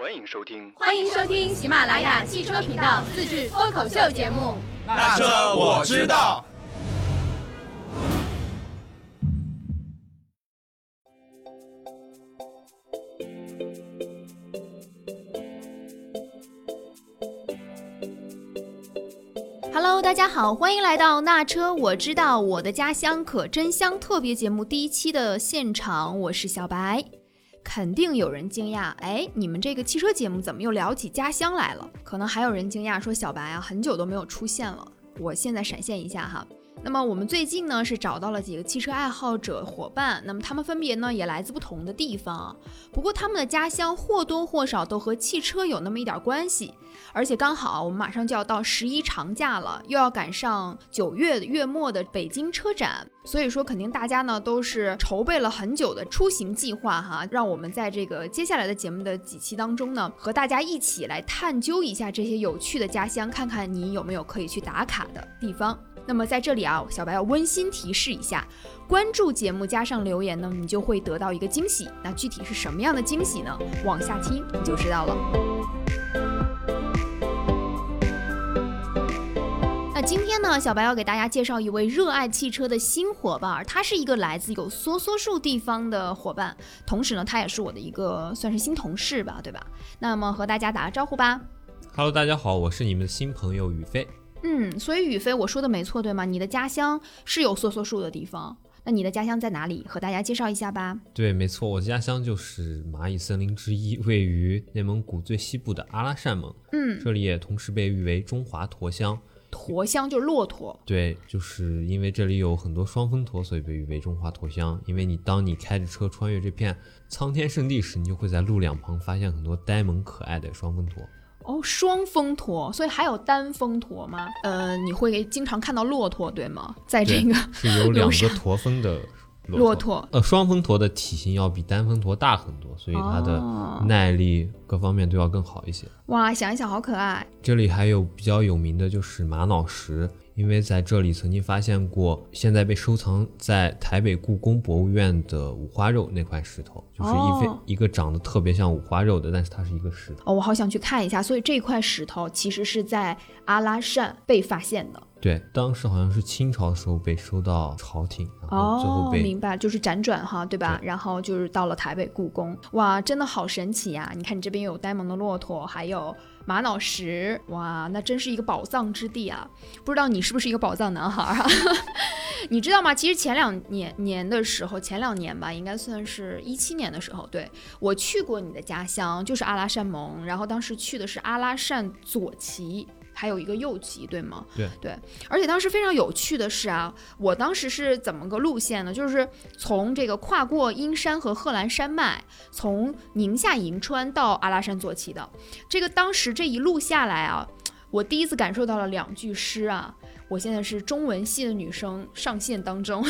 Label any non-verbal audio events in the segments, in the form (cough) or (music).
欢迎收听。欢迎收听喜马拉雅汽车频道自制脱口秀节目。那车我知道。Hello，大家好，欢迎来到那车我知道我的家乡可真香特别节目第一期的现场，我是小白。肯定有人惊讶，哎，你们这个汽车节目怎么又聊起家乡来了？可能还有人惊讶说，小白啊，很久都没有出现了。我现在闪现一下哈。那么我们最近呢是找到了几个汽车爱好者伙伴，那么他们分别呢也来自不同的地方，不过他们的家乡或多或少都和汽车有那么一点关系。而且刚好我们马上就要到十一长假了，又要赶上九月月末的北京车展，所以说肯定大家呢都是筹备了很久的出行计划哈。让我们在这个接下来的节目的几期当中呢，和大家一起来探究一下这些有趣的家乡，看看你有没有可以去打卡的地方。那么在这里啊，小白要温馨提示一下，关注节目加上留言呢，你就会得到一个惊喜。那具体是什么样的惊喜呢？往下听你就知道了。那今天呢，小白要给大家介绍一位热爱汽车的新伙伴，他是一个来自有梭梭树地方的伙伴，同时呢，他也是我的一个算是新同事吧，对吧？那么和大家打个招呼吧。Hello，大家好，我是你们的新朋友宇飞。嗯，所以宇飞，我说的没错对吗？你的家乡是有梭梭树的地方，那你的家乡在哪里？和大家介绍一下吧。对，没错，我的家乡就是蚂蚁森林之一，位于内蒙古最西部的阿拉善盟。嗯，这里也同时被誉为中华驼乡。驼乡就是骆驼。对，就是因为这里有很多双峰驼，所以被誉为中华驼乡。因为你当你开着车穿越这片苍天圣地时，你就会在路两旁发现很多呆萌可爱的双峰驼。哦，双峰驼，所以还有单峰驼吗？呃，你会经常看到骆驼，对吗？在这个是有两个驼峰的骆驼。呃，双峰驼的体型要比单峰驼大很多，所以它的哦耐力各方面都要更好一些。哇，想一想好可爱。这里还有比较有名的就是玛瑙石，因为在这里曾经发现过现在被收藏在台北故宫博物院的五花肉那块石头，就是一非、哦一个长得特别像五花肉的，但是它是一个石头。哦，我好想去看一下。所以这块石头其实是在阿拉善被发现的。对，当时好像是清朝的时候被收到朝廷，然后最后哦，被、明白，就是辗转哈，对吧？对然后就是到了台北故宫，哇，真的好神奇呀！你看你这边有呆萌的骆驼，还有玛瑙石，哇，那真是一个宝藏之地啊！不知道你是不是一个宝藏男孩啊？(laughs) 你知道吗？其实前两年年的时候，前两年吧，应该算是一七年的时候，对我去过你的家乡，就是阿拉善盟，然后当时去的是阿拉善左旗。还有一个右旗，对吗？对对，而且当时非常有趣的是啊，我当时是怎么个路线呢？就是从这个跨过阴山和贺兰山脉，从宁夏银川到阿拉山左旗的。这个当时这一路下来啊，我第一次感受到了两句诗啊。我现在是中文系的女生上线当中，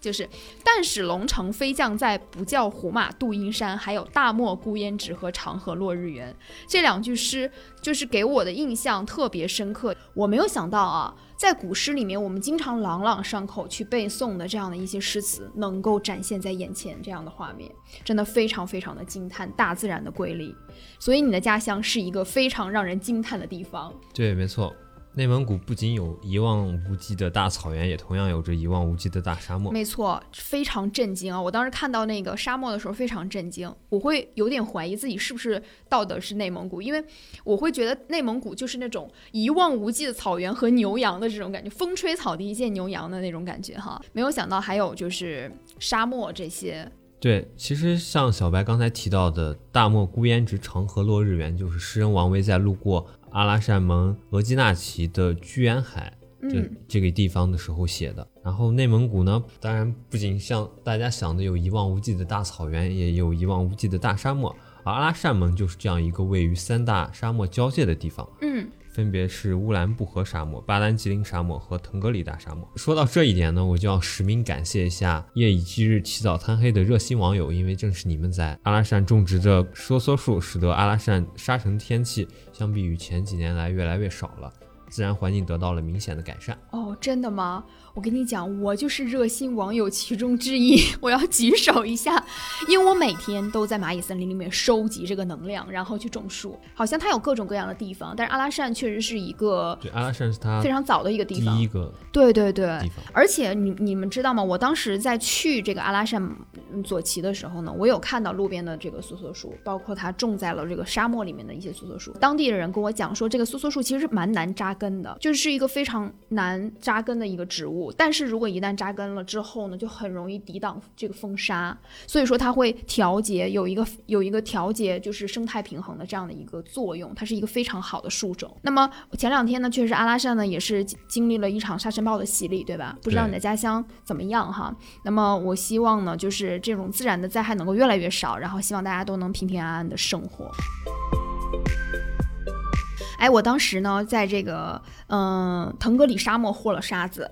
就是“但使龙城飞将在，不教胡马度阴山”，还有“大漠孤烟直和长河落日圆”这两句诗，就是给我的印象特别深刻。我没有想到啊，在古诗里面，我们经常朗朗上口去背诵的这样的一些诗词，能够展现在眼前这样的画面，真的非常非常的惊叹大自然的瑰丽。所以你的家乡是一个非常让人惊叹的地方。对，没错。内蒙古不仅有一望无际的大草原，也同样有着一望无际的大沙漠。没错，非常震惊啊！我当时看到那个沙漠的时候非常震惊，我会有点怀疑自己是不是到的是内蒙古，因为我会觉得内蒙古就是那种一望无际的草原和牛羊的这种感觉，风吹草低见牛羊的那种感觉哈。没有想到还有就是沙漠这些，对，其实像小白刚才提到的“大漠孤烟直，长河落日圆”，就是诗人王维在路过阿拉善盟额济纳旗的居延海这嗯，这个地方的时候写的。然后内蒙古呢，当然不仅像大家想的有一望无际的大草原，也有一望无际的大沙漠。而阿拉善盟就是这样一个位于三大沙漠交界的地方。嗯，分别是乌兰布和沙漠、巴丹吉林沙漠和腾格里大沙漠。说到这一点呢，我就要实名感谢一下夜以继日、起早贪黑的热心网友，因为正是你们在阿拉善种植着梭梭树，使得阿拉善沙尘天气相比于前几年来越来越少了。自然环境得到了明显的改善。哦，真的吗？我跟你讲，我就是热心网友其中之一，(laughs) 我要举手一下，因为我每天都在蚂蚁森林里面收集这个能量，然后去种树。好像它有各种各样的地方，但是阿拉善确实是一个对，阿拉善是它非常早的一个地方，第一个对对对。而且你你们知道吗？我当时在去这个阿拉善嗯左旗的时候呢，我有看到路边的这个梭梭树，包括它种在了这个沙漠里面的一些梭梭树。当地的人跟我讲说，这个梭梭树其实是蛮难扎根的，就是一个非常难扎根的一个植物。但是如果一旦扎根了之后呢，就很容易抵挡这个风沙，所以说它会调节有一个有一个调节就是生态平衡的这样的一个作用，它是一个非常好的树种。那么前两天呢，确实阿拉善呢也是经经历了一场沙尘暴的洗礼，对吧？不知道你的家乡怎么样哈？那么我希望呢，就是这种自然的灾害能够越来越少，然后希望大家都能平平安安的生活。哎，我当时呢，在这个嗯、呃腾格里沙漠获了沙子，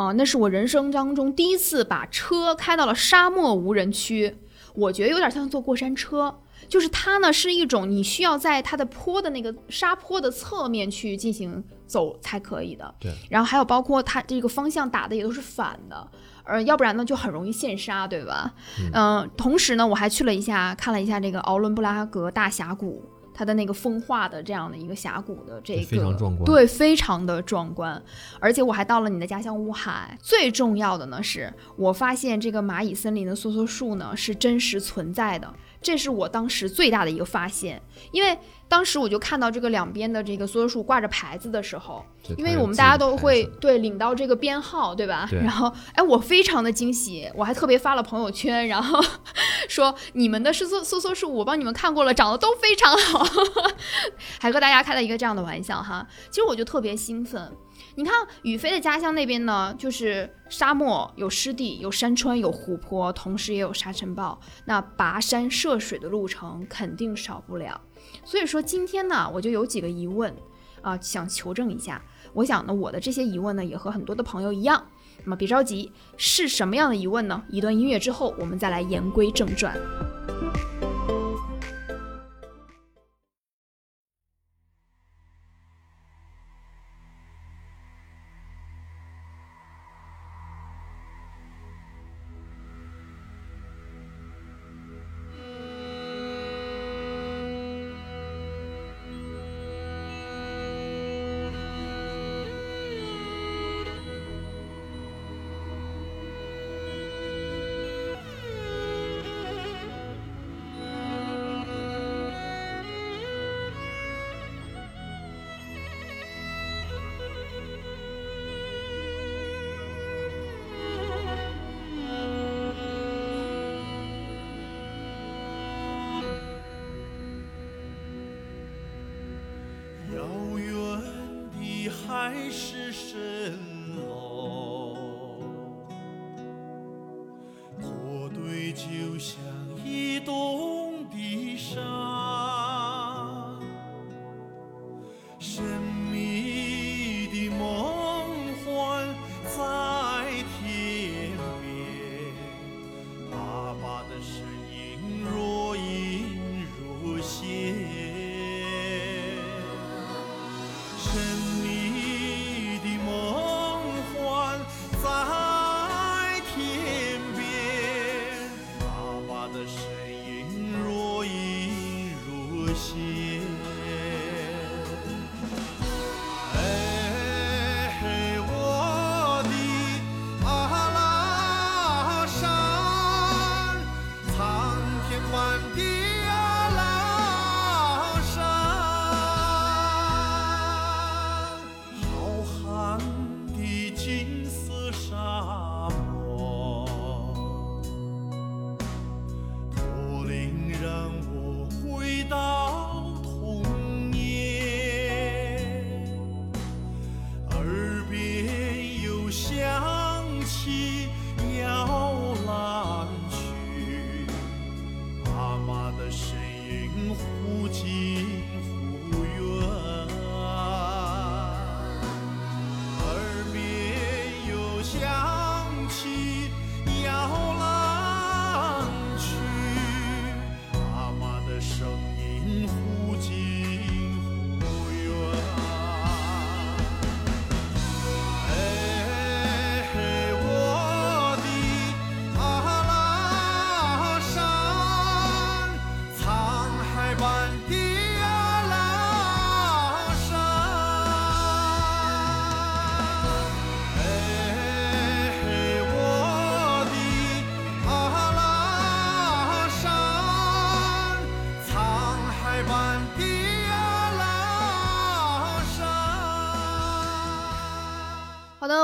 啊、那是我人生当中第一次把车开到了沙漠无人区，我觉得有点像坐过山车。就是它呢是一种你需要在它的坡的那个沙坡的侧面去进行走才可以的，对。然后还有包括它这个方向打的也都是反的，呃，要不然呢就很容易陷沙，对吧？嗯、同时呢，我还去了一下，看了一下这个奥伦布拉格大峡谷，它的那个风化的这样的一个峡谷的这个非常壮观对，非常的壮观。而且我还到了你的家乡乌海。最重要的呢是，我发现这个蚂蚁森林的梭梭树呢是真实存在的，这是我当时最大的一个发现。因为当时我就看到这个两边的这个梭梭树挂着牌子的时候，因为我们大家都会对领到这个编号，对吧？对然后，哎，我非常的惊喜，我还特别发了朋友圈，然后说你们的是梭梭梭树，我帮你们看过了，长得都非常好，(laughs) 还和大家开了一个这样的玩笑哈。其实我就特别兴奋。你看宇飞的家乡那边呢，就是沙漠，有湿地，有山川，有湖泊，同时也有沙尘暴。那跋山涉水的路程肯定少不了。所以说今天呢，我就有几个疑问啊、想求证一下。我想呢，我的这些疑问呢，也和很多的朋友一样。那么别着急，是什么样的疑问呢？一段音乐之后，我们再来言归正传。海市蜃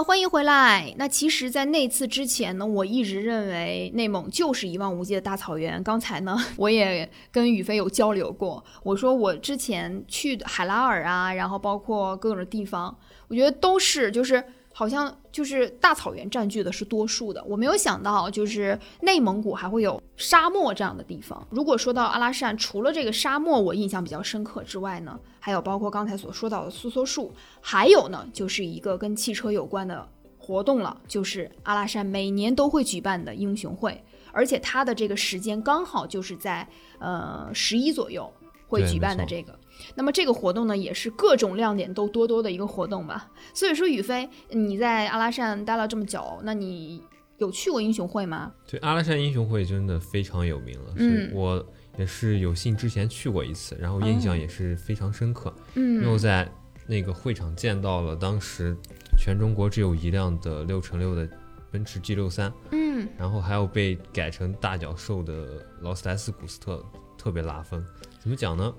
欢迎回来。那其实，在那次之前呢，我一直认为内蒙就是一望无际的大草原。刚才呢，(laughs) 我也跟宇飞有交流过，我说我之前去海拉尔啊，然后包括各种地方，我觉得都是就是好像就是大草原占据的是多数的。我没有想到，就是内蒙古还会有沙漠这样的地方。如果说到阿拉善，除了这个沙漠我印象比较深刻之外呢，还有包括刚才所说到的梭梭树，还有呢就是一个跟汽车有关的活动了，就是阿拉善每年都会举办的英雄会，而且它的这个时间刚好就是在呃十一左右会举办的这个。那么这个活动呢，也是各种亮点都多多的一个活动吧。所以说，宇飞，你在阿拉善待了这么久，那你有去过英雄会吗？对，阿拉善英雄会真的非常有名了，嗯是我也是有幸之前去过一次，然后印象也是非常深刻，因为我嗯，在那个会场见到了当时全中国只有一辆的六乘六的奔驰 G 六三，嗯，然后还有被改成大脚兽的劳斯莱斯古斯特，特别拉风。怎么讲呢？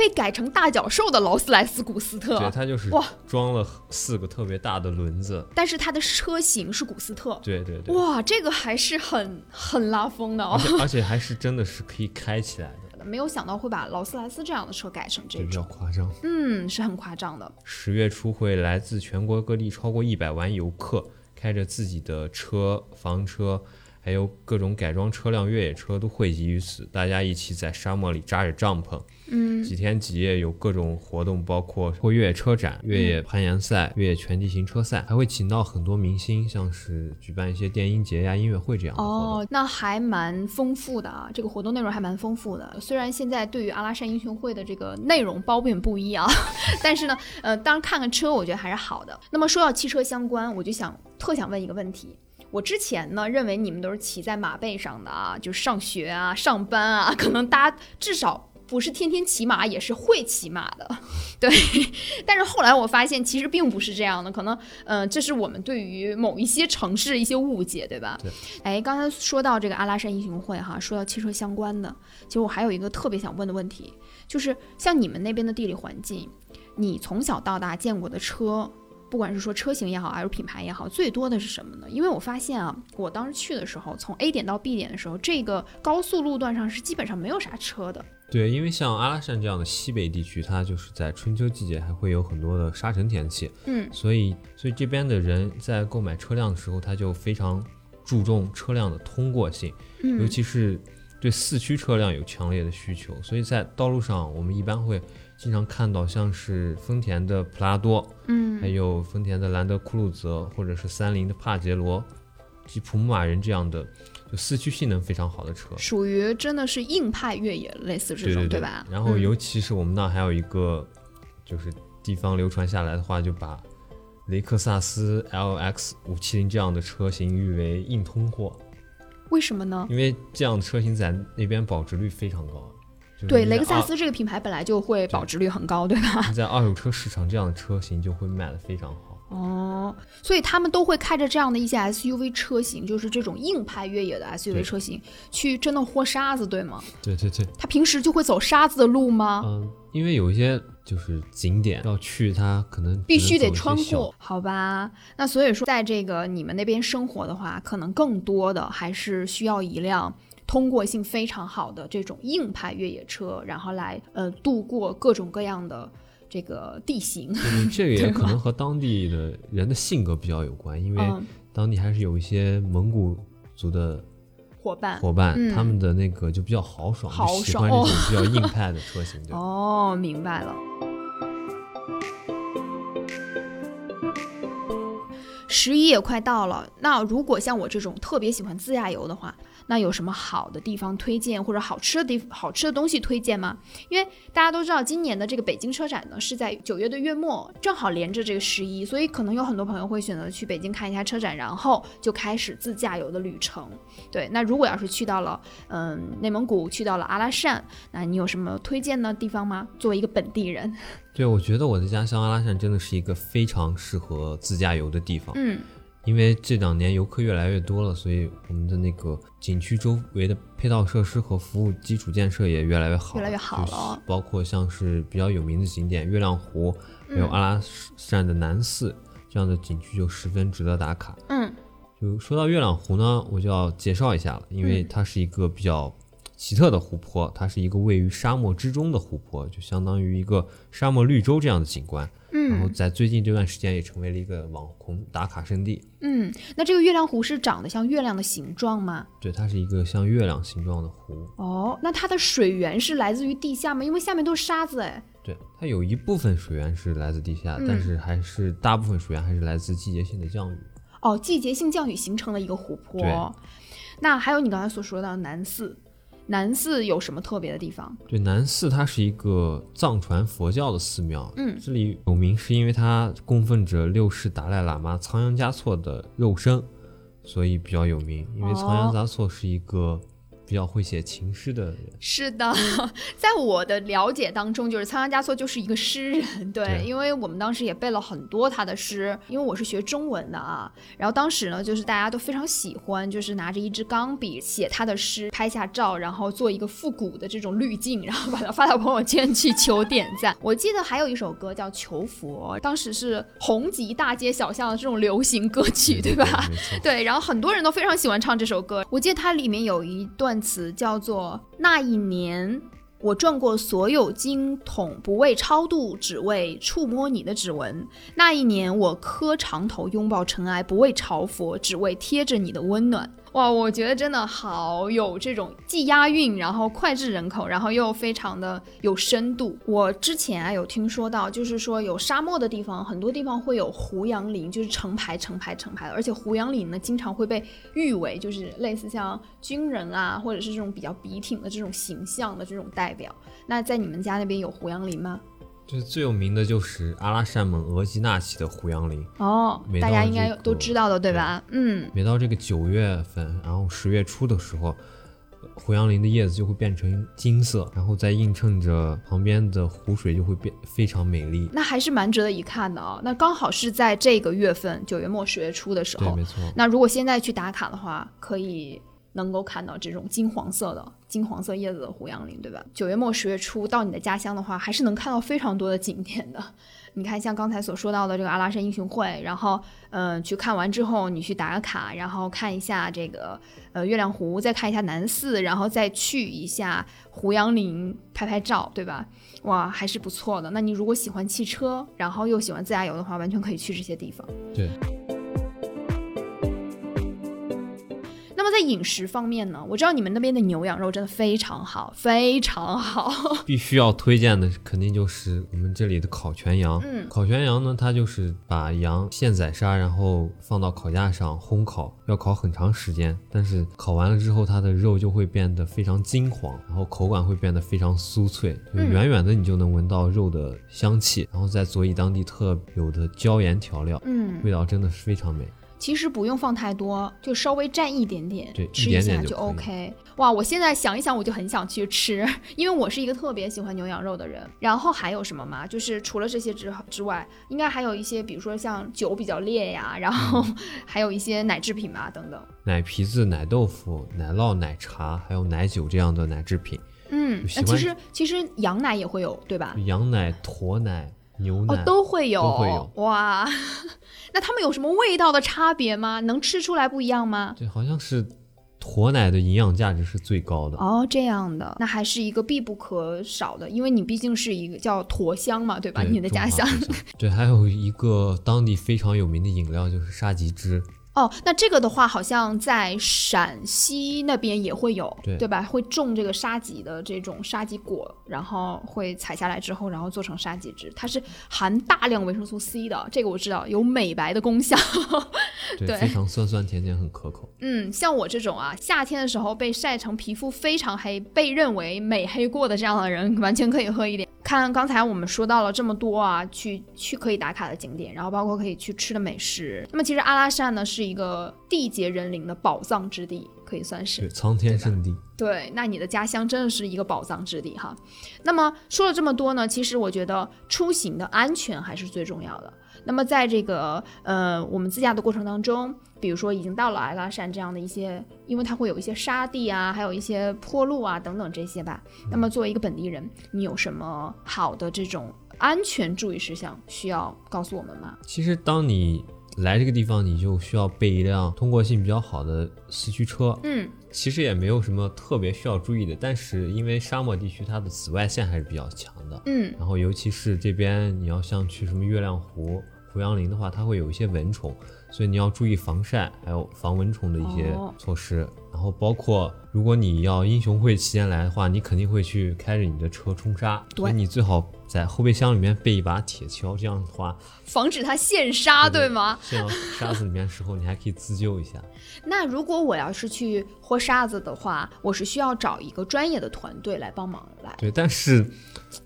被改成大脚兽的劳斯莱斯古斯特对，特，它就是哇装了四个特别大的轮子。但是它的车型是古斯特。对对对，哇，这个还是很很拉风的哦而！且而且还是真的是可以开起来的，没有想到会把劳斯莱斯这样的车改成这就比较种，夸张。嗯，是很夸张的。十月初会来自全国各地超过一百万游客，开着自己的车、房车，还有各种改装车辆、越野车都汇集于此，大家一起在沙漠里扎着帐篷，嗯，几天几夜有各种活动，包括或越野车展、越野攀岩赛、越野全地形车赛，还会请到很多明星，像是举办一些电音节呀、音乐会这样的活动。哦，那还蛮丰富的啊，这个活动内容还蛮丰富的。虽然现在对于阿拉善英雄会的这个内容褒贬不一啊，(laughs) 但是呢，呃，当然看看车，我觉得还是好的。那么说到汽车相关，我就想特想问一个问题。我之前呢认为你们都是骑在马背上的啊，就上学啊、上班啊，可能大家至少不是天天骑马，也是会骑马的，(laughs) 对。但是后来我发现其实并不是这样的，可能呃，这是我们对于某一些城市一些误解，对吧？对。哎，刚才说到这个阿拉善英雄会哈，说到汽车相关的，其实我还有一个特别想问的问题，就是像你们那边的地理环境，你从小到大见过的车。不管是说车型也好，还是品牌也好，最多的是什么呢？因为我发现啊，我当时去的时候，从 A 点到 B 点的时候，这个高速路段上是基本上没有啥车的。对，因为像阿拉善这样的西北地区，它就是在春秋季节还会有很多的沙尘天气，嗯所以所以这边的人在购买车辆的时候，他就非常注重车辆的通过性，尤嗯其是对四驱车辆有强烈的需求，所以在道路上我们一般会经常看到像是丰田的普拉多，嗯还嗯有丰田的兰德酷路泽，或者是三菱的帕杰罗、吉普牧马人这样的就四驱性能非常好的车。属于真的是硬派越野，类似这种，对对吧？然后嗯尤其是我们那还有一个，就是地方流传下来的话，就把雷克萨斯 LX 五七零这样的车型誉为硬通货，为什么呢？因为这样的车型在那边保值率非常高。就是对，雷克萨斯这个品牌本来就会保值率很高，对吧？(laughs) 在二手车市场这样的车型就会卖得非常好。哦，所以他们都会开着这样的一些 SUV 车型，就是这种硬派越野的 SUV 车型，去真的豁沙子，对吗？对对对，他平时就会走沙子的路吗？嗯，因为有一些就是景点要去，它可能必须得穿过，好吧？那所以说，在这个你们那边生活的话，可能更多的还是需要一辆通过性非常好的这种硬派越野车，然后来呃度过各种各样的这个地形。嗯，这个也 (laughs) 可能和当地的人的性格比较有关，因为嗯，当地还是有一些蒙古族的伙伴。伙伴，嗯他们的那个就比较豪爽，豪就喜欢这种比较硬派的车型？(laughs) 哦，明白了。十一也快到了，那如果像我这种特别喜欢自驾游的话，那有什么好的地方推荐或者好吃的地好吃的东西推荐吗？因为大家都知道，今年的这个北京车展呢是在九月的月末，正好连着这个十一，所以可能有很多朋友会选择去北京看一下车展，然后就开始自驾游的旅程。对，那如果要是去到了嗯内蒙古，去到了阿拉善，那你有什么推荐的地方吗？作为一个本地人，对，我觉得我的家乡阿拉善真的是一个非常适合自驾游的地方，嗯因为这两年游客越来越多了，所以我们的那个景区周围的配套设施和服务基础建设也越来越好，越来越好了。包括像是比较有名的景点月亮湖，还有阿拉善的南寺这样的景区就十分值得打卡。嗯，就说到月亮湖呢，我就要介绍一下了，因为它是一个比较奇特的湖泊，它是一个位于沙漠之中的湖泊，就相当于一个沙漠绿洲这样的景观。嗯然后在最近这段时间也成为了一个网红打卡圣地。嗯，那这个月亮湖是长得像月亮的形状吗？对，它是一个像月亮形状的湖。哦，那它的水源是来自于地下吗？因为下面都是沙子哎。对，它有一部分水源是来自地下，但是还是大部分水源还是来自季节性的降雨。哦，季节性降雨形成了一个湖泊。那还有你刚才所说的南寺。南寺有什么特别的地方？对，南寺它是一个藏传佛教的寺庙，嗯，这里有名是因为它供奉着六世达赖喇嘛仓央嘉措的肉身，所以比较有名。因为仓央嘉措是一个。比较会写情诗的人是的，(laughs) 在我的了解当中，就是仓央嘉措就是一个诗人，对，因为我们当时也背了很多他的诗，因为我是学中文的啊，然后当时呢，就是大家都非常喜欢，就是拿着一支钢笔写他的诗，拍下照，然后做一个复古的这种滤镜，然后把它发到朋友圈去求点赞。(laughs) 我记得还有一首歌叫《求佛》，当时是红极大街小巷的这种流行歌曲，对吧？对，然后很多人都非常喜欢唱这首歌。我记得它里面有一段。词叫做那一年，我转过所有经筒，不为超度，只为触摸你的指纹。那一年，我磕长头，拥抱尘埃，不为朝佛，只为贴着你的温暖。哇，我觉得真的好有这种既押韵，然后脍炙人口，然后又非常的有深度。我之前啊有听说到，就是说有沙漠的地方，很多地方会有胡杨林，就是成排成排成排的，而且胡杨林呢经常会被誉为就是类似像军人啊，或者是这种比较笔挺的这种形象的这种代表。那在你们家那边有胡杨林吗？就是最有名的就是阿拉善盟额济纳旗的胡杨林哦，大家应该都知道的对吧？嗯，每到这个九月份，然后十月初的时候，胡杨林的叶子就会变成金色，然后再映衬着旁边的湖水，就会变非常美丽。那还是蛮值得一看的啊！那刚好是在这个月份，九月末十月初的时候，对，没错。那如果现在去打卡的话，可以。能够看到这种金黄色的金黄色叶子的胡杨林，对吧？九月末十月初到你的家乡的话，还是能看到非常多的景点的。你看，像刚才所说到的这个阿拉善英雄会，然后嗯，去看完之后，你去打个卡，然后看一下这个呃月亮湖，再看一下南寺，然后再去一下胡杨林拍拍照，对吧？哇，还是不错的。那你如果喜欢汽车，然后又喜欢自驾游的话，完全可以去这些地方。对。饮食方面呢，我知道你们那边的牛羊肉真的非常好，非常好。(laughs) 必须要推荐的肯定就是我们这里的烤全羊。嗯，烤全羊呢，它就是把羊现宰杀，然后放到烤架上烘烤，要烤很长时间。但是烤完了之后，它的肉就会变得非常金黄，然后口感会变得非常酥脆。远远的你就能闻到肉的香气，然后再佐以当地特有的椒盐调料，嗯，味道真的是非常美。其实不用放太多，就稍微蘸一点点，对，吃一下就 OK。哇，我现在想一想，我就很想去吃，因为我是一个特别喜欢牛羊肉的人。然后还有什么吗？就是除了这些之之外，应该还有一些，比如说像酒比较烈呀，然后 (laughs) 还有一些奶制品吧，等等。奶皮子、奶豆腐、奶酪、奶茶，还有奶酒这样的奶制品。嗯，那其实其实羊奶也会有，对吧？羊奶、驼奶。牛奶都会有，都会有哇！(laughs) 那它们有什么味道的差别吗？能吃出来不一样吗？对，好像是驼奶的营养价值是最高的哦。这样的，那还是一个必不可少的，因为你毕竟是一个叫驼乡嘛，对吧？你的家乡。对，还有一个当地非常有名的饮料就是沙棘汁。哦，那这个的话，好像在陕西那边也会有，对对吧？会种这个沙棘的这种沙棘果，然后会采下来之后，然后做成沙棘汁，它是含大量维生素 C 的，这个我知道，有美白的功效。(laughs) 对，非常酸酸甜甜，很可口。嗯，像我这种啊，夏天的时候被晒成皮肤非常黑，被认为美黑过的这样的人，完全可以喝一点。看刚才我们说到了这么多啊，去去可以打卡的景点，然后包括可以去吃的美食。那么其实阿拉善呢是一个地杰人灵的宝藏之地。可以算是对，。苍天圣地。对，那你的家乡真的是一个宝藏之地哈。那么说了这么多呢，其实我觉得出行的安全还是最重要的。那么在这个呃我们自驾的过程当中，比如说已经到了阿拉善这样的一些，因为它会有一些沙地啊，还有一些坡路啊等等这些吧。那么作为一个本地人，你有什么好的这种安全注意事项需要告诉我们吗？其实当你来这个地方，你就需要备一辆通过性比较好的四驱车。嗯，其实也没有什么特别需要注意的，但是因为沙漠地区它的紫外线还是比较强的，嗯然后尤其是这边你要像去什么月亮湖、胡杨林的话，它会有一些蚊虫，所以你要注意防晒，还有防蚊虫的一些哦措施。然后包括如果你要英雄会期间来的话，你肯定会去开着你的车冲沙，对所以你最好在后备箱里面备一把铁锹，这样的话，防止它陷沙，对对吗？陷到沙子里面的时候，你还可以自救一下。那如果我要是去和沙子的话，我是需要找一个专业的团队来帮忙来。对，但是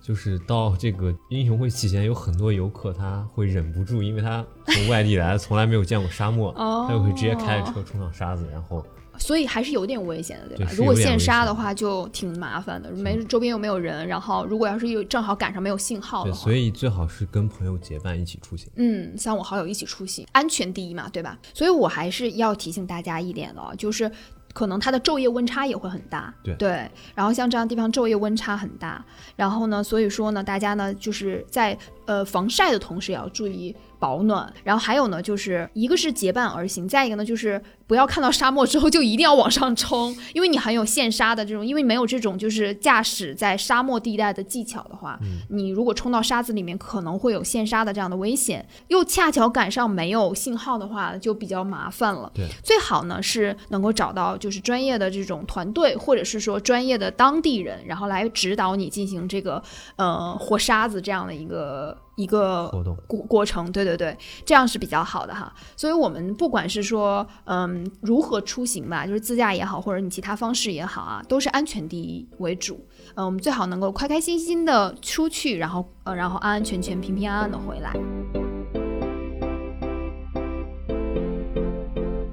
就是到这个英雄会期间，有很多游客他会忍不住，因为他从外地来，从来没有见过沙漠，哦他就会直接开着车冲上沙子，然后所以还是有点危险的，对吧？对如果陷有点危险沙的话，就挺麻烦的，没周边又没有人，然后如果要是又正好赶上没有信号对，的话所，以最好是跟朋友结伴一起出行。嗯，三五好友一起出行，安全第一嘛，对吧？所以我还是要提醒大家一点的哦，就是可能它的昼夜温差也会很大，对然后像这样的地方昼夜温差很大，然后呢，所以说呢，大家呢就是在呃防晒的同时也要注意保暖，然后还有呢，就是一个是结伴而行，再一个呢就是不要看到沙漠之后就一定要往上冲，因为你很有陷沙的这种，因为没有这种就是驾驶在沙漠地带的技巧的话，你如果冲到沙子里面可能会有陷沙的这样的危险，又恰巧赶上没有信号的话，就比较麻烦了。对，最好呢是能够找到就是专业的这种团队，或者是说专业的当地人，然后来指导你进行这个呃活沙子这样的一个一个活动过过程。对对对，这样是比较好的哈。所以我们不管是说嗯嗯如何出行吧，就是自驾也好，或者你其他方式也好啊，都是安全第一为主。嗯、我们最好能够开开心心的出去，然后呃然后安安全全、平平安安的回来。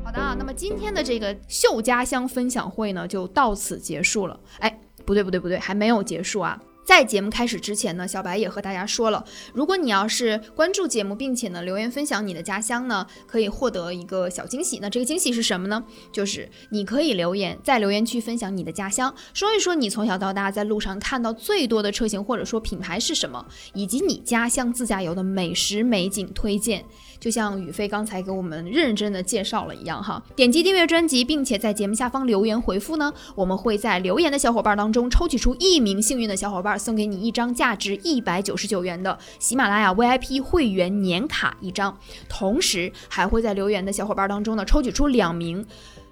好的啊，那么今天的这个秀家乡分享会呢，就到此结束了。哎，不对不对不对，还没有结束啊！在节目开始之前呢，小白也和大家说了，如果你要是关注节目，并且呢留言分享你的家乡呢，可以获得一个小惊喜。那这个惊喜是什么呢？就是你可以留言在留言区分享你的家乡，说一说你从小到大在路上看到最多的车型或者说品牌是什么，以及你家乡自驾游的美食美景推荐。就像宇飞刚才给我们认真的介绍了一样哈，点击订阅专辑，并且在节目下方留言回复呢，我们会在留言的小伙伴当中抽取出一名幸运的小伙伴，送给你一张价值一百九十九元的喜马拉雅 VIP 会员年卡一张，同时还会在留言的小伙伴当中呢，抽取出两名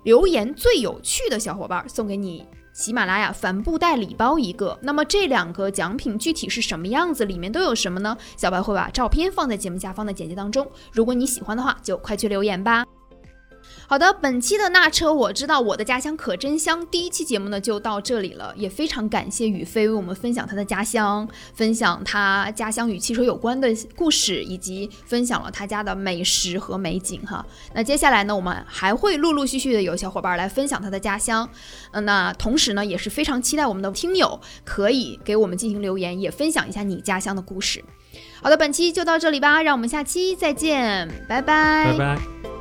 留言最有趣的小伙伴，送给你。喜马拉雅帆布袋礼包一个，那么这两个奖品具体是什么样子，里面都有什么呢？小白会把照片放在节目下方的简介当中，如果你喜欢的话，就快去留言吧。好的，本期的那车我知道我的家乡可真香。第一期节目呢就到这里了，也非常感谢宇飞为我们分享他的家乡，分享他家乡与汽车有关的故事，以及分享了他家的美食和美景哈。那接下来呢，我们还会陆陆续续的有小伙伴来分享他的家乡。嗯，那同时呢，也是非常期待我们的听友可以给我们进行留言，也分享一下你家乡的故事。好的，本期就到这里吧，让我们下期再见，拜拜拜拜。